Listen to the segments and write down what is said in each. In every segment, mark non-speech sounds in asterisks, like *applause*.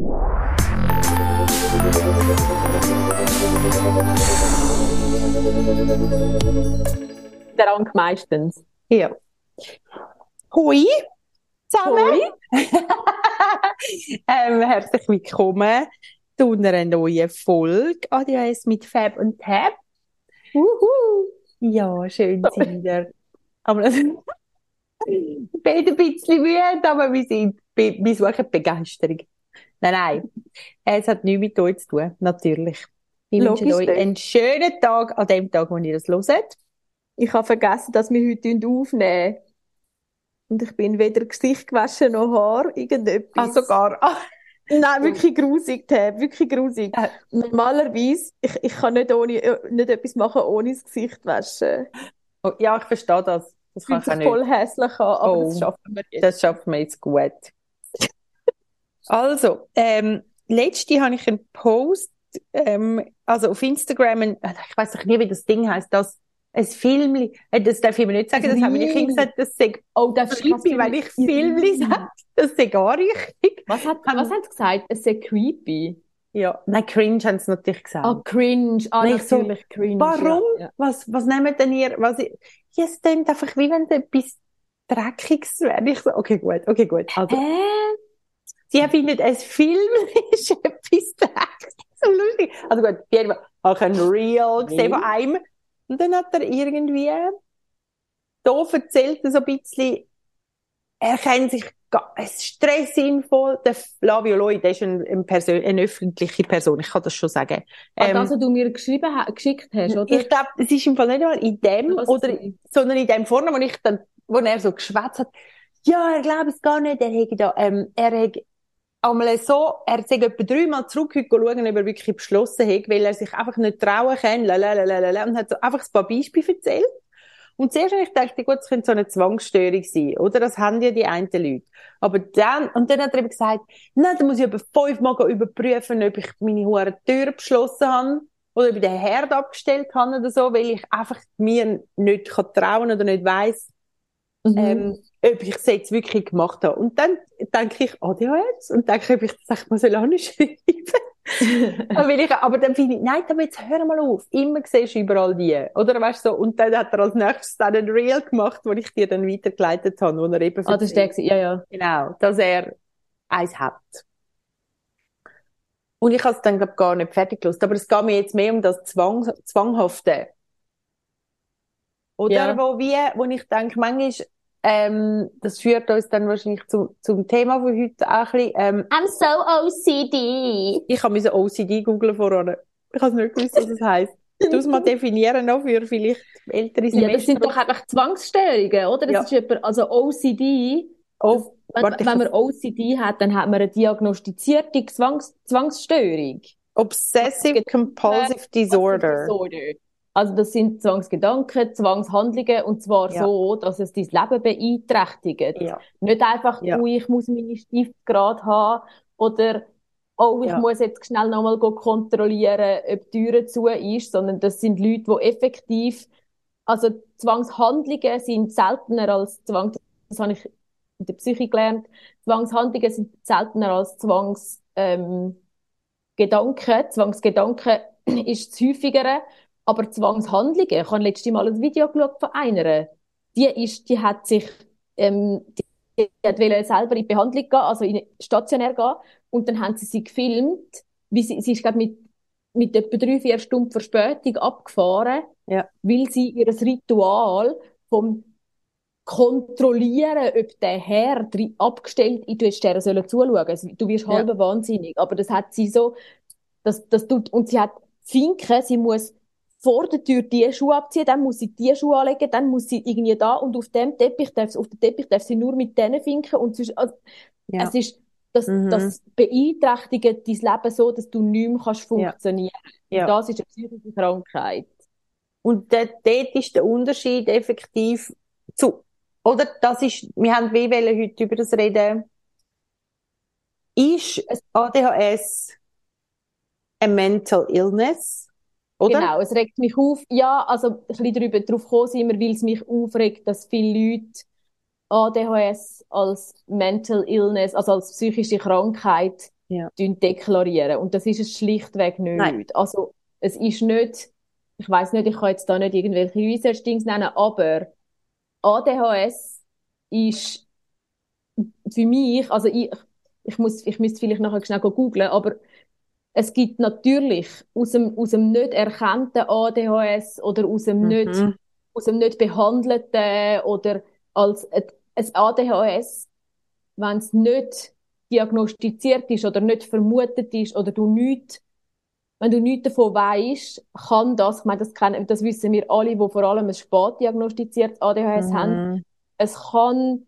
Der meistens. Ja. Hui zusammen. Hui. *laughs* ähm, herzlich willkommen zu einer neuen Folge ADHS mit Fab und Tab. Uhu. Ja, schön *laughs* sind Sie wieder. Aber *laughs* ich bin ein bisschen müde, aber wir sind, wir suchen Begeisterung. Nein, nein. Es hat nichts mit euch zu tun, natürlich. Ich wünsche Logisch euch nicht. einen schönen Tag an dem Tag, wo ihr das hört. Ich habe vergessen, dass wir heute aufnehmen. Und ich bin weder Gesicht gewaschen noch Haar, irgendetwas. Ah, sogar. Ah. Nein, wirklich grusig, Tab, wirklich grusig. Äh. Normalerweise, ich, ich kann nicht, ohne, äh, nicht etwas machen, ohne das Gesicht waschen. Oh, ja, ich verstehe das. Das kann ich auch nicht. voll hässlich an, aber Oh. das schaffen wir jetzt. Das schaffen wir jetzt gut. Also, ähm, letzte habe ich einen Post, ähm, also auf Instagram, ein, äh, ich weiß doch nie, wie das Ding heißt, das, ein Filmli, äh, das darf ich mir nicht sagen, das haben meine. Kinder gesagt, das sei Oh, das creepy, wenn ich Filmli sage, das sei gar richtig. Was hat, Haben- was hat sie gesagt? Es sei creepy. Ja, nein, cringe haben sie natürlich gesagt. Ah, cringe. Ah, Nicht so, natürlich cringe. Warum? Ja, ja. Was, was nehmt denn ihr, was ich, ja, es klingt einfach wie wenn etwas Dreckiges wäre. Ich so, okay, gut, okay, gut. Also, Hä? Sie finden, *laughs* ein Film ist etwas. So lustig. Also gut, Fall habe ich ein Reel gesehen von einem. Und dann hat er irgendwie da erzählt, er so ein bisschen, er kennt sich, ga- ein Stressinfo, der Flavio Lloyd, der ist ein, ein Persön eine öffentliche Person, ich kann das schon sagen. Ah, Ähm, das, was du mir geschrieben ha geschickt hast, oder? ich glaube, es ist im Fall nicht mal in dem, Was oder, sondern in dem vorne, wo ich dann, wo er so geschwätzt hat, ja, er glaubt es gar nicht, er hätte da, ähm, er hätte einmal so, er sei etwa dreimal zurück ob er wirklich beschlossen hat, weil er sich einfach nicht trauen kann, lalalala, und hat so einfach ein paar Beispiele erzählt. Und zuerst habe ich gedacht, gut, es könnte so eine Zwangsstörung sein, oder? Das haben ja die einen Leute. Aber dann, und dann hat er eben gesagt, nein, dann muss ich etwa fünfmal überprüfen, ob ich meine hohe Tür beschlossen habe, oder ob ich den Herd abgestellt habe oder so, weil ich einfach mir nicht kann trauen oder nicht weiss, Mhm. ähm, ob ich es jetzt wirklich gemacht habe. Und dann denke ich, ADHS, und denke, ob ich das echt mal so lange schreiben. *laughs* aber, weil ich, aber dann finde ich, nein, aber jetzt hör mal auf. Immer siehst du überall die. Oder weißt du so, und dann hat er als nächstes dann ein Reel gemacht, wo ich dir dann weitergeleitet habe, wo er eben ah, das ist ja, ja. Genau, dass er eins hat. Und ich habe es dann glaub, gar nicht fertig gelöst. Aber es geht mir jetzt mehr um das Zwang, Zwanghafte. Oder Ja. wo wir, wo ich denke, manchmal, ähm, das führt uns dann wahrscheinlich zu, zum Thema von heute auch ein bisschen, ähm, I'm so OCD. ich habe müssen OCD googlen vorher. Ich habe nicht gewusst, was das heisst. Du es mal definieren noch für vielleicht ältere Ja, Semester. das sind doch einfach Zwangsstörungen, oder? Das Ja. ist jemand, also OCD. oh, Wenn, warte, ich wenn man OCD hat, dann hat man eine diagnostizierte Zwangs Zwangsstörung. Obsessive Compulsive Disorder. Disorder. Also das sind Zwangsgedanken, Zwangshandlungen und zwar Ja. so, dass es dein Leben beeinträchtigt. Ja. Nicht einfach, Ja. oh, ich muss meine Stifte gerade haben oder oh, ich Ja. muss jetzt schnell nochmal kontrollieren, ob die Tür zu ist, sondern das sind Leute, die effektiv, also Zwangshandlungen sind seltener als Zwang, das habe ich in der Psyche gelernt, Zwangshandlungen sind seltener als Zwangs, ähm, Gedanken. Zwangsgedanken *clears throat* ist das häufigere, aber Zwangshandlungen, ich habe letztes Mal ein Video geschaut von einer, die ist, die hat sich, ähm, die, die hat selber in die Behandlung gehen, also in stationär gehen, und dann haben sie sie gefilmt, wie sie, sie ist, glaube mit, mit etwa drei, vier Stunden Verspätung abgefahren, Ja. weil sie ihr Ritual vom kontrollieren, ob der Herr abgestellt ist, du hättest der sollen zuschauen. Also, du wirst Ja. halb wahnsinnig. Aber das hat sie so, das, das tut, und sie hat Finken, sie muss vor der Tür die Schuhe abziehen, dann muss sie die Schuhe anlegen, dann muss sie irgendwie da und auf dem Teppich darf, auf dem Teppich darf sie nur mit denen Finken und sonst, also, Ja. es ist, das, Mhm. das beeinträchtigt dein Leben so, dass du nicht mehr kannst funktionieren. Ja. Und das ist eine psychische Krankheit. Und dort, dort ist der Unterschied effektiv zu, oder? Das ist, wir haben wie wollen heute über das reden. Ist ADHS ein Mental Illness? Oder? Genau, es regt mich auf. Ja, also ein bisschen darüber, drauf gekommen sind wir, weil es mich aufregt, dass viele Leute ADHS als Mental Illness, also als psychische Krankheit Ja. deklarieren. Und das ist es schlichtweg nicht. Nein. Also, es ist nicht, ich weiß nicht, ich kann jetzt da nicht irgendwelche Research-Dings nennen, aber ADHS ist für mich, also ich, ich muss, ich müsste vielleicht nachher schnell googeln, aber es gibt natürlich aus dem, aus dem nicht erkannten ADHS oder aus dem Mhm. nicht, aus dem nicht behandelten oder als ein ADHS, wenn es nicht diagnostiziert ist oder nicht vermutet ist oder du nicht, wenn du nichts davon weißt, kann das, ich meine, das kennen, das wissen wir alle, die vor allem ein spät diagnostiziertes ADHS haben, Mhm. es kann,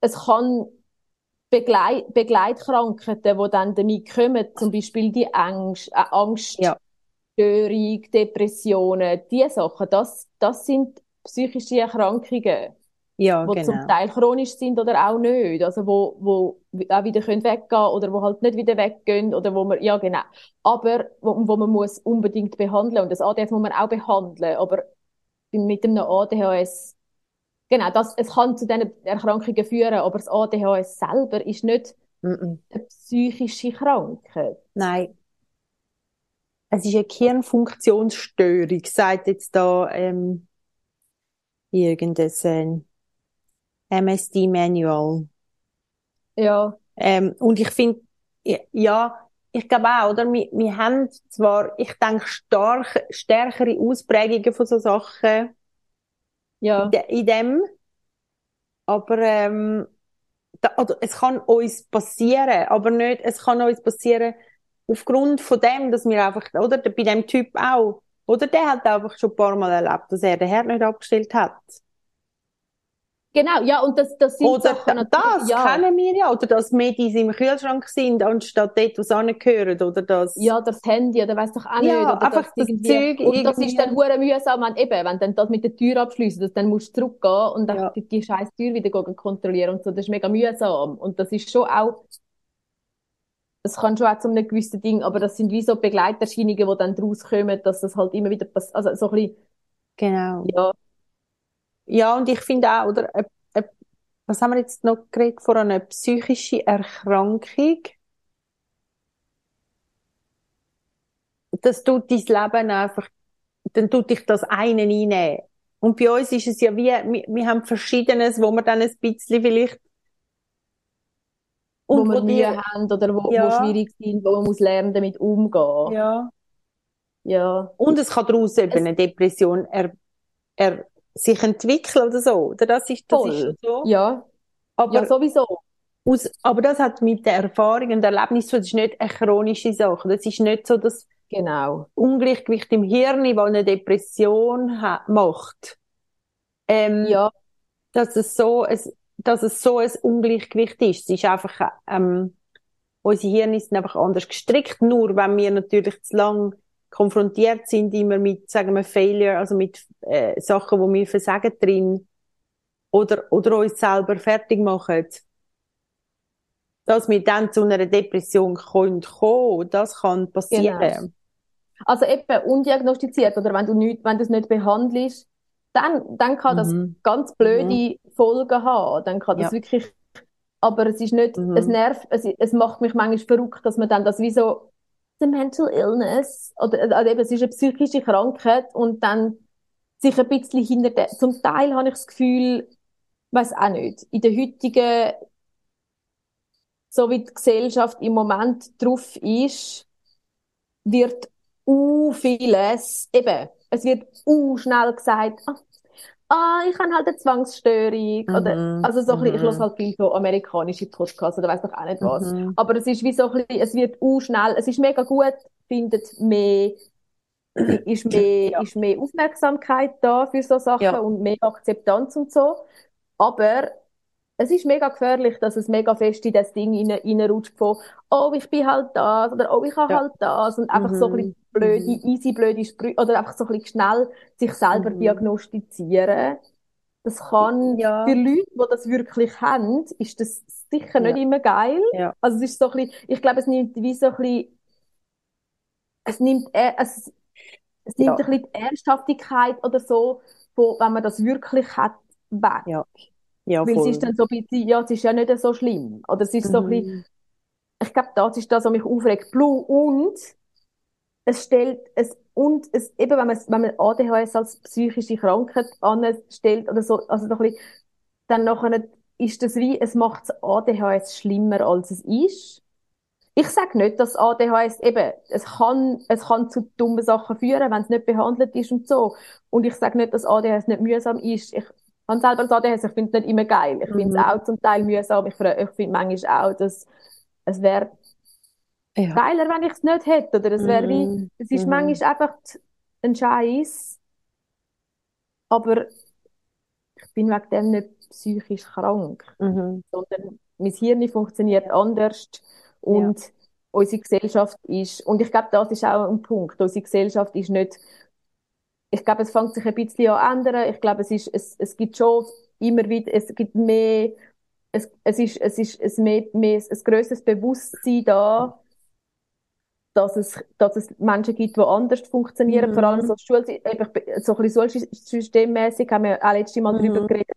es kann Begleit, Begleitkrankheiten, die dann damit kommen, zum Beispiel die Angst, äh, Angststörung, Ja. Depressionen, diese Sachen, das, das sind psychische Erkrankungen, Ja, die zum genau. Teil chronisch sind oder auch nicht, also wo, wo auch wieder können weggehen oder wo halt nicht wieder weggehen oder wo man, ja genau, aber wo, wo man muss unbedingt behandeln und das ADHS muss man auch behandeln, aber mit einem ADHS Genau, das, es kann zu diesen Erkrankungen führen, aber das ADHS selber ist nicht Mhm. eine psychische Krankheit. Nein. Es ist eine Hirnfunktionsstörung, sagt jetzt da ähm, irgendein MSD-Manual. Ja, Ähm, und ich finde, ja, ich glaube auch, oder? Wir, wir haben zwar, ich denke, stark, stärkere Ausprägungen von so Sachen ja, in de- in dem, aber ähm, da, oder es kann uns passieren, aber nicht, es kann uns passieren aufgrund von dem, dass wir einfach, oder? Bei dem Typ auch, oder der hat einfach schon ein paar Mal erlebt, dass er den Herd nicht abgestellt hat. Genau, ja, und das, das sind Oder Sachen das ja, kennen wir ja, oder dass Medis im Kühlschrank sind, anstatt dort, was angehören, oder das. ja, das Handy oder weiß doch auch Ja, nicht, oder einfach das irgendwie, Zeug und das ist dann hure mühsam, wenn eben, wenn dann das mit der Tür abschließen, dass dann musst du zurückgehen und dann Ja. die, die scheiß Tür wieder kontrollieren und so, das ist mega mühsam und das ist schon auch, das kann schon auch zu einem gewissen Ding, aber das sind wie so Begleiterscheinungen, die dann daraus kommen, dass das halt immer wieder passiert, also so ein bisschen, Genau. ja, Ja, und ich finde auch, oder, äh, äh, was haben wir jetzt noch geredet vor einer psychischen Erkrankung? Das tut dein Leben einfach, dann tut dich das eine einnehmen. Und bei uns ist es ja wie, wir, wir haben Verschiedenes, wo wir dann ein bisschen vielleicht, wo und wir wo Mühe dir, haben oder wo, Ja. wo schwierig sind, wo man muss lernen, damit umgehen. ja. Ja. Und es kann daraus eben Es- eine Depression er, er, sich entwickeln oder so. Oder das ist, das ist so. Ja, Aber ja, sowieso. Aus, aber das hat mit der Erfahrung und Erlebnis zu tun. Das ist nicht eine chronische Sache. Das ist nicht so das Genau. Ungleichgewicht im Hirn, was eine Depression ha macht. Ähm, Ja, dass es so ein, dass es so ein Ungleichgewicht ist. Es ist einfach, ähm, unsere Hirne sind einfach anders gestrickt. Nur wenn wir natürlich zu lang konfrontiert sind, immer mit, sagen wir, Failure, also mit äh, Sachen, wo wir versagen drin, oder, oder uns selber fertig machen, dass wir dann zu einer Depression können kommen, das kann passieren. Genau. also eben undiagnostiziert oder wenn du nicht, wenn du es nicht behandelst, dann, dann kann das Mhm. ganz blöde Folgen haben. Dann kann das Ja. wirklich, aber es ist nicht, Mhm. es nervt, es, es macht mich manchmal verrückt, dass man dann das wie so, the mental illness, oder, also eben, es ist eine psychische Krankheit und dann sich ein bisschen hinter der, zum Teil habe ich das Gefühl, weiß auch nicht, in der heutigen, so wie die Gesellschaft im Moment drauf ist, wird u vieles, eben, es wird u schnell gesagt, ah, ah, ich habe halt eine Zwangsstörung, oder, Mhm. also so ein bisschen, ich Mhm. höre halt viel so amerikanische Podcasts oder weiß doch auch nicht was. Mhm. Aber es ist wie so ein bisschen, es wird u schnell, es ist mega gut, findet mehr, ist mehr, Ja. ist mehr Aufmerksamkeit da für so Sachen Ja. und mehr Akzeptanz und so. Aber es ist mega gefährlich, dass es mega fest in das Ding rein, reinrutscht von, oh, ich bin halt das, oder oh, ich habe Ja. halt das, und einfach so ein bisschen Mhm. Blöde, Mhm. easy blöde Sprüche, oder einfach so ein bisschen schnell sich selber Mhm. diagnostizieren. Das kann, Ja. für Leute, die das wirklich haben, ist das sicher nicht Ja. immer geil. Ja. Also es ist so ein bisschen, ich glaube, es nimmt wie so ein bisschen, es nimmt, äh, es, es nimmt ein bisschen die Ernsthaftigkeit oder so, von, wenn man das wirklich hat, weg. Ja. Ja, Weil es voll. ist dann so ein bisschen, ja, es ist ja nicht so schlimm. Oder es ist so ein bisschen, Mhm. ich glaube, das ist das, was mich aufregt. Blue und es stellt, es, und es, eben, wenn man, wenn man ADHS als psychische Krankheit anstellt oder so, also doch ein bisschen, dann nachher ist das wie, es macht das ADHS schlimmer, als es ist. Ich sage nicht, dass ADHS eben, es kann, es kann zu dummen Sachen führen, wenn es nicht behandelt ist und so. Und ich sage nicht, dass ADHS nicht mühsam ist. Ich habe selber das ADHS, ich finde es nicht immer geil. Ich finde es Mhm. auch zum Teil mühsam. Ich, ich finde manchmal auch, dass es wäre Ja. geiler, wenn ich es nicht hätte. Oder es wäre wie, Mhm. es ist Mhm. manchmal einfach ein Scheiß. Aber ich bin wegen dem nicht psychisch krank, Mhm. sondern mein Hirn funktioniert anders und unsere Gesellschaft ist, und ich glaube, das ist auch ein Punkt, unsere Gesellschaft ist nicht, ich glaube, es fängt sich ein bisschen an ändern. Ich glaube, es ist, es, es gibt schon immer wieder, es gibt mehr, es, es ist, es ist, es mehr, mehr, ein grösseres Bewusstsein da, dass es, dass es Menschen gibt, die anders funktionieren, Mhm. vor allem so, Schul so ein bisschen schulsystemmäßig, haben wir auch letztes Mal Mhm. darüber geredet,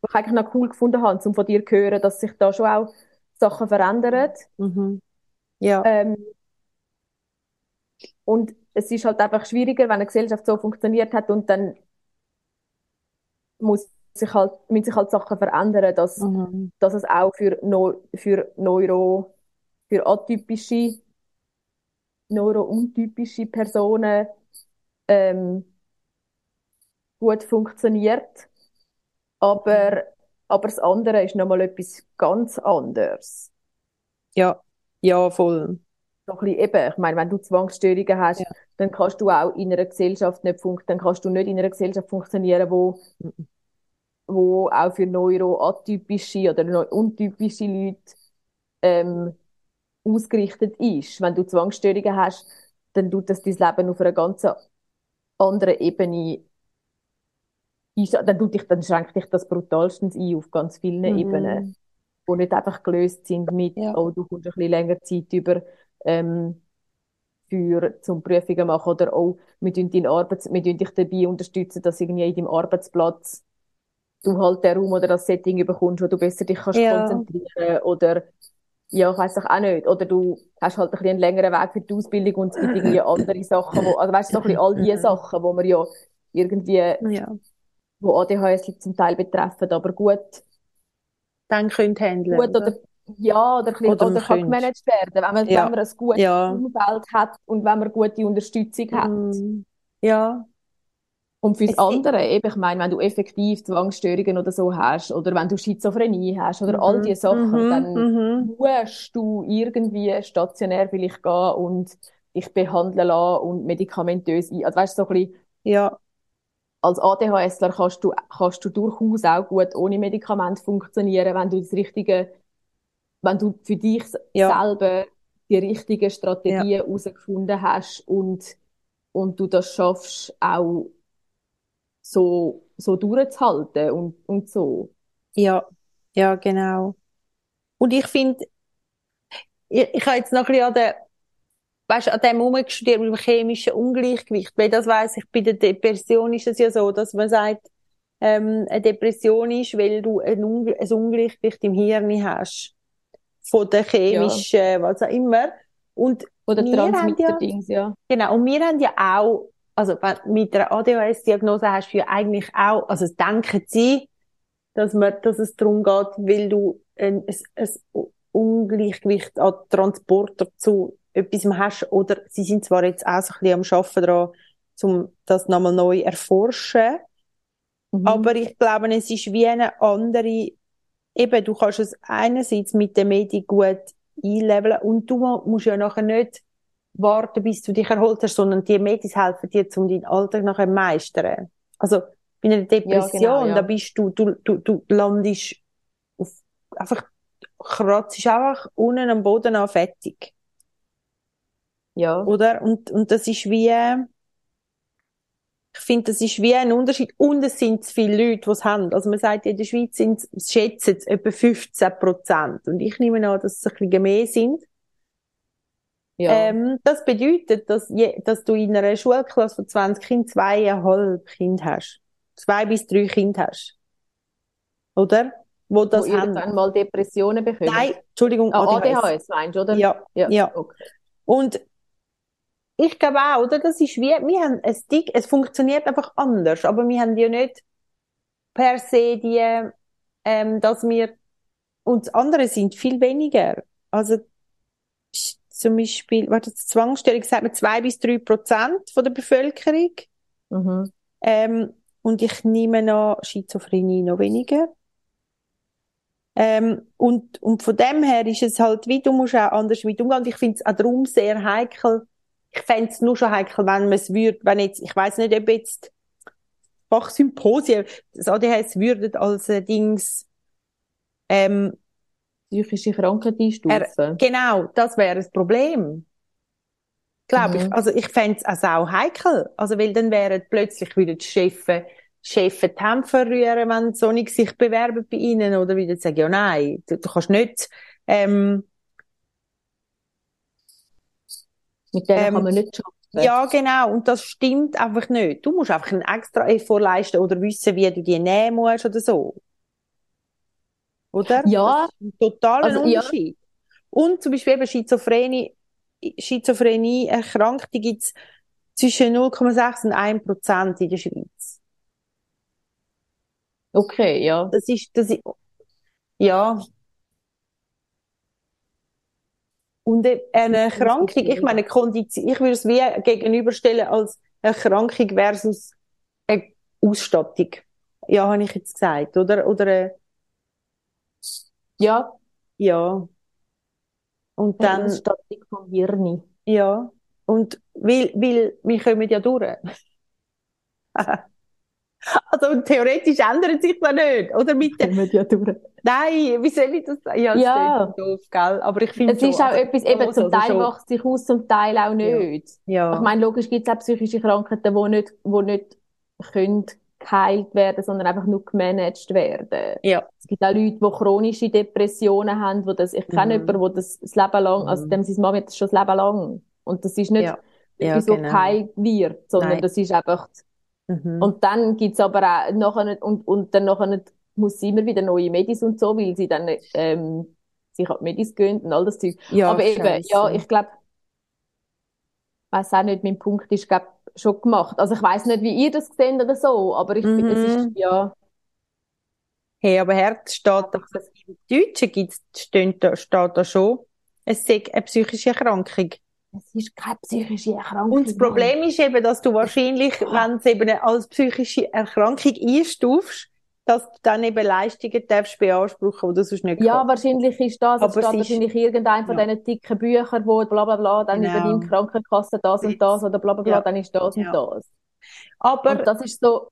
was ich eigentlich noch cool gefunden habe, um von dir zu hören, dass sich da schon auch Sachen verändern. Mhm. Ja. Ähm, und es ist halt einfach schwieriger, wenn eine Gesellschaft so funktioniert hat und dann muss sich halt, müssen sich halt Sachen verändern, dass, Mhm. dass es auch für, Neu für Neuro, für atypische, neurountypische Personen ähm, gut funktioniert. Aber, aber das andere ist nochmal etwas ganz anderes. Ja. Ja, voll. So ein bisschen eben, ich meine, wenn du Zwangsstörungen hast, Ja. dann kannst du auch in einer Gesellschaft nicht fun dann kannst du nicht in einer Gesellschaft funktionieren, wo, wo auch für neuroatypische oder untypische Leute ähm, ausgerichtet ist. Wenn du Zwangsstörungen hast, dann tut das dein Leben auf einer ganz anderen Ebene dann tut dich, dann schränkt dich das brutalstens ein auf ganz vielen Mhm. Ebenen, die nicht einfach gelöst sind mit, Ja. oh, du kommst ein bisschen länger Zeit über, ähm, für, zum Prüfungen machen oder oh, wir tun deinen Arbeits, wir tun dich dabei unterstützen, dass irgendwie in deinem Arbeitsplatz du halt den Raum oder das Setting bekommst, wo du besser dich kannst Ja. konzentrieren oder ja, ich weiss doch auch nicht. Oder du hast halt ein bisschen einen längeren Weg für die Ausbildung und es gibt irgendwie *laughs* andere Sachen, wo, also weißt du, so ein bisschen all Mhm. Sachen, wo man ja irgendwie, Ja. wo ADHS zum Teil betreffen, aber gut, Dann könnt handeln, gut oder, ja, oder, ein bisschen, Oder oder, kann gemanagt werden, wenn man, Ja. wenn man ein gutes Ja. Umfeld hat und wenn man gute Unterstützung hat. Mhm. Ja. Und fürs Es- andere, eben, ich meine, wenn du effektiv Zwangsstörungen oder so hast, oder wenn du Schizophrenie hast, oder all Mhm. diese Sachen, Mhm. dann Mhm. musst du irgendwie stationär vielleicht gehen und dich behandeln lassen und medikamentös ein. Also weißt du, so ein bisschen, Ja. als ADHSler kannst du, kannst du durchaus auch gut ohne Medikament funktionieren, wenn du das richtige, wenn du für dich Ja. selber die richtigen Strategien herausgefunden hast und, und du das schaffst, auch so, so durchzuhalten und, und so. Ja, ja, genau. Und ich finde, ich, ich habe jetzt noch ein bisschen an der, weißt, an dem rumgestudiert mit dem chemischen Ungleichgewicht, weil das weiss ich, bei der Depression ist es ja so, dass man sagt, ähm, eine Depression ist, weil du ein, Unge ein Ungleichgewicht im Hirn hast. Von der chemischen, was auch immer. Und Oder Wir haben ja- Transmitter-Dings, ja. Genau, und wir haben ja auch, also mit einer ADHS-Diagnose hast du ja eigentlich auch, also denken sie, dass man, dass es darum geht, weil du ein, ein, ein Ungleichgewicht an Transporter zu etwas hast, oder sie sind zwar jetzt auch so ein bisschen am Arbeiten daran, um das nochmal neu erforschen, Mhm. aber ich glaube, es ist wie eine andere, eben, du kannst es einerseits mit der Medi gut einleveln und du mu- musst ja nachher nicht warten, bis du dich erholt hast, sondern die Medis helfen dir, um deinen Alltag nachher zu meistern. Also, bei einer Depression, genau, ja. da bist du, du, du, du landest auf, einfach, kratzt einfach unten am Boden an fertig. Ja. Oder? Und, und das ist wie, ich finde, das ist wie ein Unterschied. Und es sind zu viele Leute, die es haben. Also man sagt, in der Schweiz sind es, schätzen es etwa 15 Prozent. Und ich nehme an, dass es ein bisschen mehr sind. Ja. Ähm, das bedeutet, dass, je, dass du in einer Schulklasse von 20 Kindern zweieinhalb Kinder hast. Zwei bis drei Kinder hast. Oder? wo das wo haben. irgendwann mal Depressionen bekommen. Nein, Entschuldigung, Ah, ADHS. ADHS meinst du, oder? Ja, ja. Okay. Und ich glaube auch, oder? Das ist wie, wir haben ein Stick, es funktioniert einfach anders, aber wir haben ja nicht per se die, ähm, dass wir, und andere sind viel weniger. Also, zum Beispiel, warte, die Zwangsstellung sagt man zwei bis drei Prozent von der Bevölkerung. Mhm. Ähm, und ich nehme noch Schizophrenie noch weniger. Ähm, und, und von dem her ist es halt, wie du musst auch anders mit umgehen. Und ich finde es auch darum sehr heikel. Ich fände es nur schon heikel, wenn man es würde, wenn jetzt, ich weiß nicht, ob jetzt Fachsymposien, das ADHS würden als äh, Dings, ähm, Psychische Krankheit einstufen. genau, das wäre das Problem. Glaube ich. Mhm. Also ich fände es also auch heikel. Also, weil dann wären plötzlich wieder die Chefe, Chefe die Hände verrühren, wenn so nicht sich bewerben bei ihnen, oder wieder sagen, ja nein, du, du kannst nicht, ähm, Mit denen ähm, kann man nicht arbeiten. ja genau, und das stimmt einfach nicht. Du musst einfach einen extra Effort leisten oder wissen, wie du die nehmen musst oder so. Oder? Ja. Ein totaler Also, ja. Unterschied. Und zum Beispiel eben Schizophrenie, Schizophrenie Erkrankte gibt's zwischen 0,6 und 1 Prozent in der Schweiz. Okay, ja. Das ist, das ist, ja. Und e- eine Erkrankung, ich meine, Kondition, ich würde es wie gegenüberstellen als Erkrankung versus eine Ausstattung. Ja, habe ich jetzt gesagt, oder? Oder, äh, Ja, ja. Und eine dann, Ausstattung vom Hirn. ja. Und weil, weil, wir kommen ja durch. *laughs* Also, theoretisch ändert sich das nicht, oder? Mit Kommen ja durch. nein, wie soll ich das sagen? Ja, das Ja. doof, gell? Aber ich finde Es ist schon, auch also, etwas, eben also zum Teil schon. macht sich aus, zum Teil auch nicht. Ja. Ich meine, logisch gibt es auch psychische Krankheiten, die nicht, die nicht können geheilt werden, sondern einfach nur gemanagt werden. Ja. Es gibt auch Leute, die chronische Depressionen haben, wo das, ich kenne Mhm. jemanden, wo das das Leben lang, also Mhm. dem seine Mama hat das schon das Leben lang. Und das ist nicht Ja. Ja, was genau. geheilt wird, sondern Nein. das ist einfach, Mhm. und dann gibt's aber auch nachher nicht, und, und dann nachher nicht, muss sie immer wieder neue Medis und so, weil sie dann, ähm, sich die Medis gehen und all das Zeug. Ja, Aber eben, ja, ich glaube, weiß auch nicht, mein Punkt ist, glaub, schon gemacht. Also ich weiß nicht, wie ihr das seht oder so, aber ich finde, es ist, Mhm. ja, Hey, aber Herz steht doch, im Deutschen gibt's, steht da, steht da schon, es sei eine psychische Erkrankung. es ist keine psychische Erkrankung. Und das Problem ist eben, dass du wahrscheinlich, wenn es eben als psychische Erkrankung einstufst, dass du dann eben Leistungen darfst beanspruchen, die du sonst nicht Ja, kannst. wahrscheinlich ist das, es Aber steht es ist- wahrscheinlich irgendein von Ja. diesen dicken Büchern, wo bla bla bla, dann Genau. übernimmt die Krankenkasse das und das oder bla bla bla, Ja. dann ist das Ja. und das. Aber Und das ist so,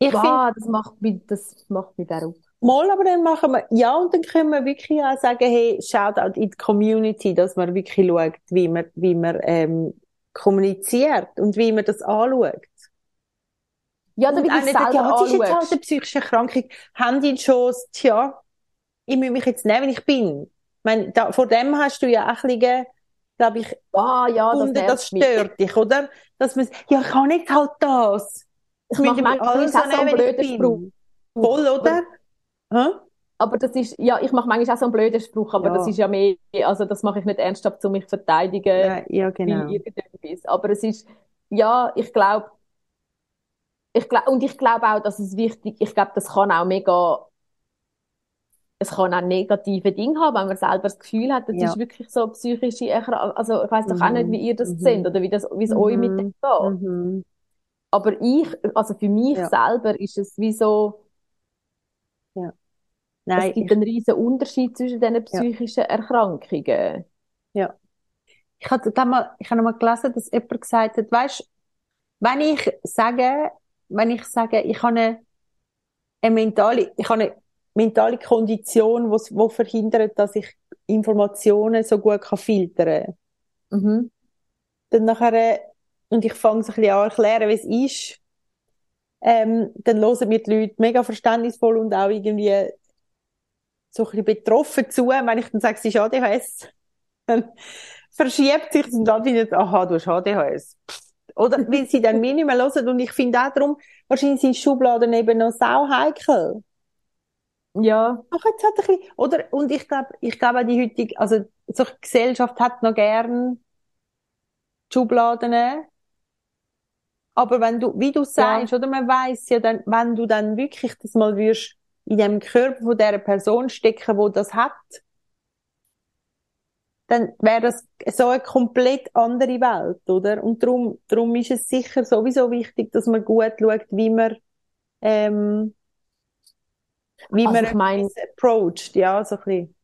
ich finde, wow, das macht mich, das macht mich verrückt. mal, aber dann machen wir, ja, und dann können wir wirklich auch sagen, hey, Shoutout in die Community, dass man wirklich schaut, wie man, wie man, ähm, kommuniziert und wie man das anschaut. Ja, wie auch es nicht, selber ja, das ist jetzt halt eine psychische Erkrankung. Haben die schon, tja, ich muss mich jetzt nehmen, wie ich bin. Ich meine, da, vor dem hast du ja auch ein bisschen, glaube ich, Ah, ja, das gefunden, das mich. stört dich, oder? Dass man, ja, ich kann jetzt halt das. Ich Jetzt mache müssen wir manchmal alle auch so so einen nehmen, wie ich blöden bin. Spruch. Voll, oder? Hä? Aber das ist, ja, ich mache manchmal auch so einen blöden Spruch, aber Ja. das ist ja mehr, also das mache ich nicht ernsthaft, um mich zu verteidigen, Ja, ja, wie genau. irgendetwas. Aber es ist, ja, ich glaube, ich glaube, und ich glaube auch, dass es wichtig, ich glaube, das kann auch mega, es kann auch negative Dinge haben, wenn man selber das Gefühl hat, das Ja. ist wirklich so psychische Erkrankung. Also ich weiß doch auch Mhm. nicht, wie ihr das Mhm. seht oder wie das, wie es euch mit Mhm. dem geht. Mhm. Aber ich, also für mich Ja. selber ist es wie so, Nein, es gibt ich, einen riesen Unterschied zwischen diesen psychischen Erkrankungen. ja. Ich da mal, ich habe noch mal gelesen, dass jemand gesagt hat, weißt, wenn ich sage, wenn ich sage, ich habe eine, eine mentale, ich habe eine mentale Kondition, wo, wo verhindert, dass ich Informationen so gut kann filtern kann. Mhm. dann nachher, äh, und ich fange so ein bisschen an erklären, wie es ist, ähm, dann hören mir die Leute mega verständnisvoll und auch irgendwie so ein bisschen betroffen zu, wenn ich dann sage, es ist ADHS. *laughs* Dann verschiebt sich und dann findet, aha, du hast ADHS. Pff. Oder weil sie dann mir nicht mehr hören. Und ich finde auch darum, wahrscheinlich sind Schubladen eben noch sau heikel. Ja. Ach, jetzt hat ein bisschen, oder, und ich glaube, ich glaube auch die heutige, also, so eine Gesellschaft hat noch gern Schubladen. Aber wenn du, wie du sagst, ja. oder man weiß ja dann, wenn du dann wirklich das mal würdest in dem Körper von der Person stecken, wo das hat, dann wäre das so eine komplett andere Welt, oder? Und darum, darum ist es sicher sowieso wichtig, dass man gut schaut, wie man, ähm, wie also man ich mein, approacht, ja, so ein bisschen.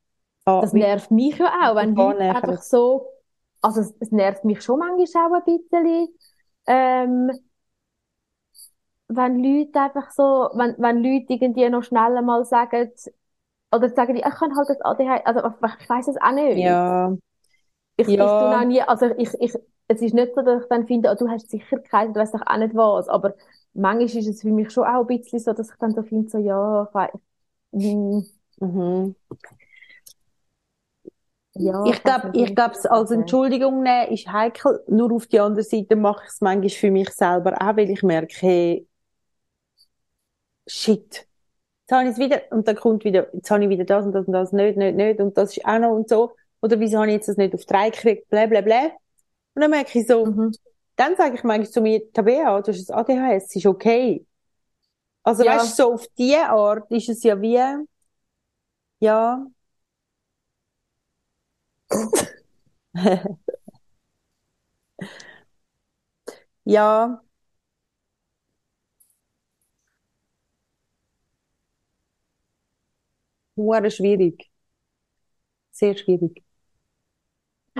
Ah, das nervt mich ja auch, wenn Leute einfach so, also es, es, nervt mich schon manchmal auch ein bisschen, ähm, wenn Leute einfach so, wenn, wenn Leute irgendwie noch schnell mal sagen, oder sagen die, ich kann halt das ADHD, also ich weiß es auch nicht. Ja. Ich, ja. ich tue auch nie, also ich, ich, es ist nicht so, dass ich dann finde, oh, du hast Sicherheit, du weißt doch auch nicht was, aber manchmal ist es für mich schon auch ein bisschen so, dass ich dann so finde, so, ja, ich, hm. mhm. Ja, ich glaube, ich glaube, als Entschuldigung nehmen ist heikel. Nur auf die andere Seite mache ich es manchmal für mich selber auch, weil ich merke, hey, shit, jetzt habe ich es wieder, und dann kommt wieder, jetzt habe ich wieder das und das und das, nicht, nicht, nicht, und das ist auch noch und so. Oder wieso habe ich jetzt das nicht auf drei gekriegt, bla, bla, bla. Und dann merke ich so, mhm. dann sage ich manchmal zu mir, Tabea, du hast ein ADHS, es ist okay. Also ja. weißt du, so auf die Art ist es ja wie, ja, *laughs* *laughs* ja, Hure schwierig. Sehr schwierig.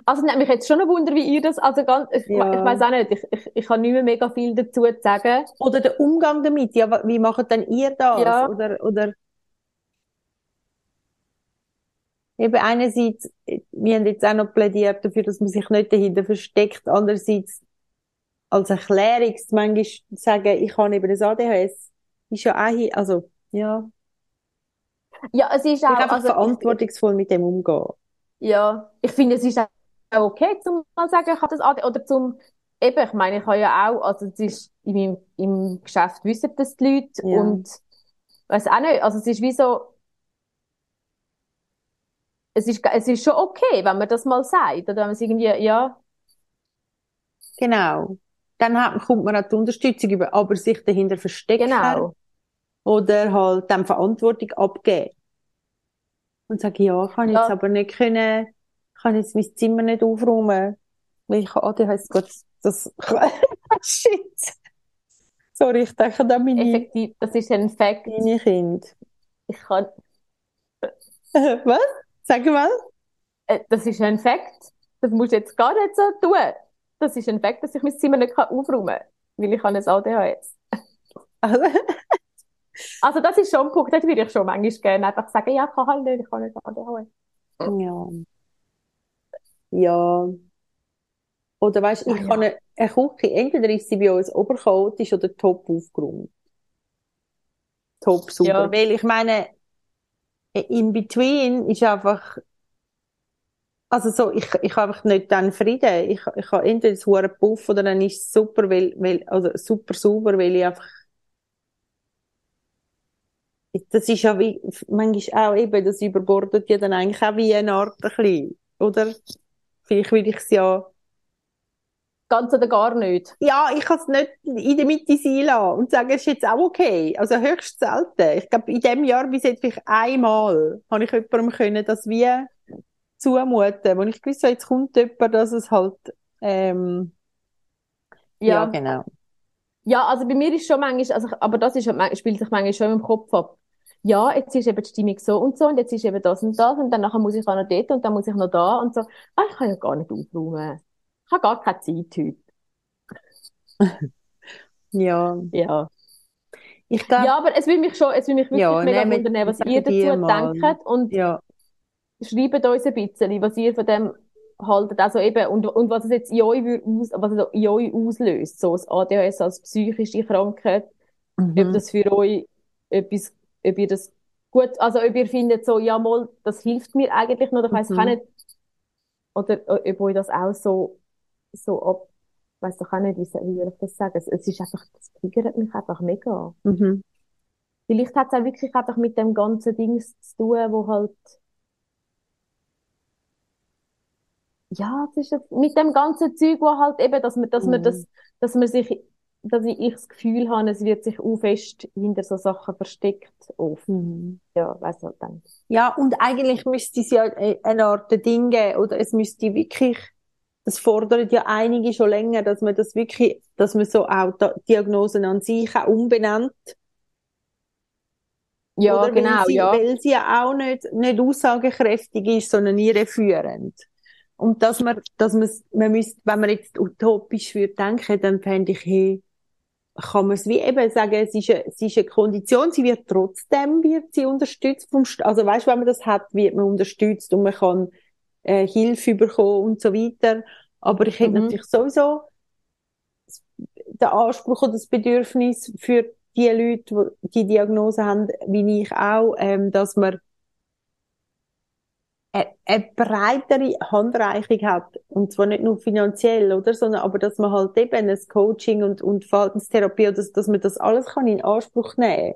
Also nimmt mich jetzt schon ein Wunder, wie ihr das, also ganz, ich, ja. ich weiß auch nicht, ich, ich, ich kann nicht mehr mega viel dazu sagen. Oder der Umgang damit, ja, wie macht denn ihr das? Ja. Oder, oder, eben einerseits, wir haben jetzt auch noch plädiert dafür, dass man sich nicht dahinter versteckt, andererseits als Erklärung manchmal sagen, ich habe eben das ADHS, ist ja auch, hier, also, ja. Ja, es ist auch, einfach also, verantwortungsvoll mit dem umgehen. Ja, ich finde, es ist auch okay, zum mal sagen, ich habe das ADHS, oder zum, eben, ich meine, ich habe ja auch, also es ist, in meinem, im Geschäft wissen das die Leute ja. und, weiß auch nicht, also es ist wie so, es ist, es ist schon okay, wenn man das mal sagt, oder wenn man es irgendwie, ja. Genau. Dann hat, kommt man auch die Unterstützung über, aber sich dahinter verstecken. Genau. Oder halt dann Verantwortung abgeben. Und sagen, ja, kann ich ja. jetzt aber nicht können, kann jetzt mein Zimmer nicht aufräumen. Weil ich ADHS, Gott, das, *laughs* shit. Sorry, ich denke da meine, Effektiv, das ist ein Fakt. Meine Kinder. Ich kann, *laughs* was? Sag mal. Äh, das ist ein Fakt. Das musst du jetzt gar nicht so tun. Das ist ein Fakt, dass ich mein Zimmer nicht aufräumen kann, weil ich habe ein ADHS. *laughs* also das ist schon ein Punkt, da würde ich schon manchmal gerne einfach sagen, ja, kann halt nicht, ich kann nicht ADHS. Ja. Ja. Oder weißt du, ich ja, kann eine, eine Küche, entweder ist sie bei uns oberchaotisch oder top aufgeräumt. Top super. Ja. Weil ich meine, in between ist einfach, also so, ich, ich habe einfach nicht dann Frieden. Ich, ich habe entweder das hohe Puff oder dann ist es super, weil, weil, also super sauber, weil ich einfach, das ist ja wie, manchmal auch eben, das überbordet ja dann eigentlich auch wie eine Art ein bisschen, oder? Vielleicht will ich es ja Ganz oder gar nicht? Ja, ich kann es nicht in der Mitte sein lassen und sagen, es ist jetzt auch okay. Also höchst selten. Ich glaube, in dem Jahr bis jetzt vielleicht einmal habe ich jemandem können, das wie zumuten, wo ich gewusst habe, jetzt kommt jemand, dass es halt, ähm, ja. ja, genau. Ja, also bei mir ist schon manchmal, also, aber das ist, spielt sich manchmal schon im Kopf ab. Ja, jetzt ist eben die Stimmung so und so und jetzt ist eben das und das und dann nachher muss ich auch noch dort und dann muss ich noch da und so. Ah, ich kann ja gar nicht aufräumen. Ich habe gar keine Zeit heute. *laughs* ja. Ja. Ich glaub, ja, aber es will mich schon, es will mich wirklich ja, mega nee, wundern, was ihr dazu denkt und ja. schreibt uns ein bisschen, was ihr von dem haltet, also eben, und, und was es jetzt in euch, aus, was es in euch auslöst, so das ADHS als psychische Krankheit, mhm. ob das für euch etwas, ob ihr das gut, also ob ihr findet so, ja mal, das hilft mir eigentlich noch, ich weiss mhm. nicht, oder ob euch das auch so so ab, weiß doch auch nicht, wie, wie soll ich das sagen? Es, es ist einfach, das triggert mich einfach mega. Mhm. vielleicht hat es auch wirklich einfach mit dem ganzen Ding zu tun, wo halt, ja, es ist jetzt mit dem ganzen Zeug, wo halt eben, dass man, dass man das, dass man sich, dass ich, ich das Gefühl habe, es wird sich auch fest hinter so Sachen versteckt oft. Mhm. Ja, weiss halt dann. Ja, und eigentlich müsste es ja äh, eine Art Ding geben, oder es müsste wirklich, das fordert ja einige schon länger, dass man das wirklich, dass man so auch Diagnosen an sich auch umbenennt. Ja, oder genau, weil sie, ja. Weil sie ja auch nicht, nicht aussagekräftig ist, sondern irreführend. Und dass man, dass man, man müsste, wenn man jetzt utopisch würde denken, dann fände ich, hey, kann man es wie eben sagen, es ist eine, es ist eine Kondition, sie wird trotzdem, wird sie unterstützt vom, St- also weißt, wenn man das hat, wird man unterstützt und man kann, äh, Hilfe bekommen und so weiter. Aber ich hätte Mhm. natürlich sowieso den Anspruch oder das Bedürfnis für die Leute, die die Diagnose haben, wie ich auch, ähm, dass man eine, eine breitere Handreichung hat. Und zwar nicht nur finanziell, oder, sondern aber, dass man halt eben ein Coaching und, und Verhaltenstherapie, dass, dass man das alles kann in Anspruch nehmen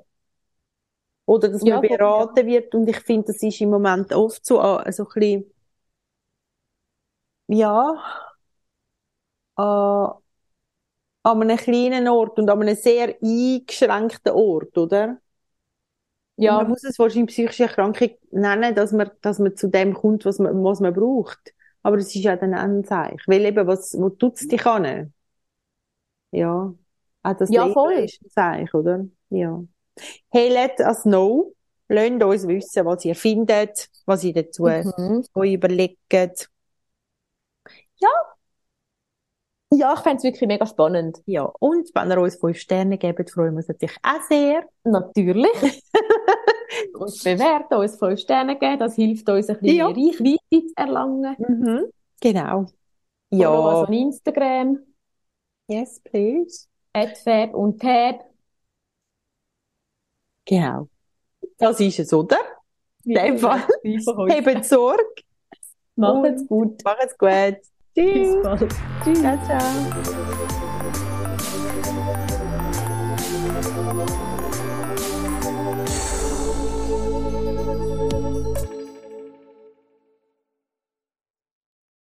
Oder dass Ja, man beraten wird. Und ich finde, das ist im Moment oft so, äh, so ein bisschen, ja, an, an einem kleinen Ort und an einem sehr eingeschränkten Ort, oder? Und Ja, man muss es wahrscheinlich psychische Erkrankung nennen, dass man, dass man zu dem kommt, was man, was man braucht. Aber es ist ja dann ein Zeichen. Weil eben, was, wo tut's dich an? Ja. Auch das Ja, voll. ist ein Zeichen, oder? Ja. Hey, let us know. Lasst uns wissen, was ihr findet, was ihr dazu mhm. euch überlegt. Ja, ich fände es wirklich mega spannend. Ja. Und wenn ihr uns fünf Sterne gebt, freuen wir uns natürlich auch sehr. Natürlich. *laughs* uns bewerten, uns fünf Sterne geben, das hilft uns ein bisschen Ja. Reichweite zu erlangen. Mhm. Genau. Follow uns Ja. auf Instagram, Yes, please. @fab und tab. Genau. Das ist es, oder? In dem Fall. *laughs* Habt Sorge. Macht's gut. Macht's gut. Bis Tschüss. bald. Ciao, ciao.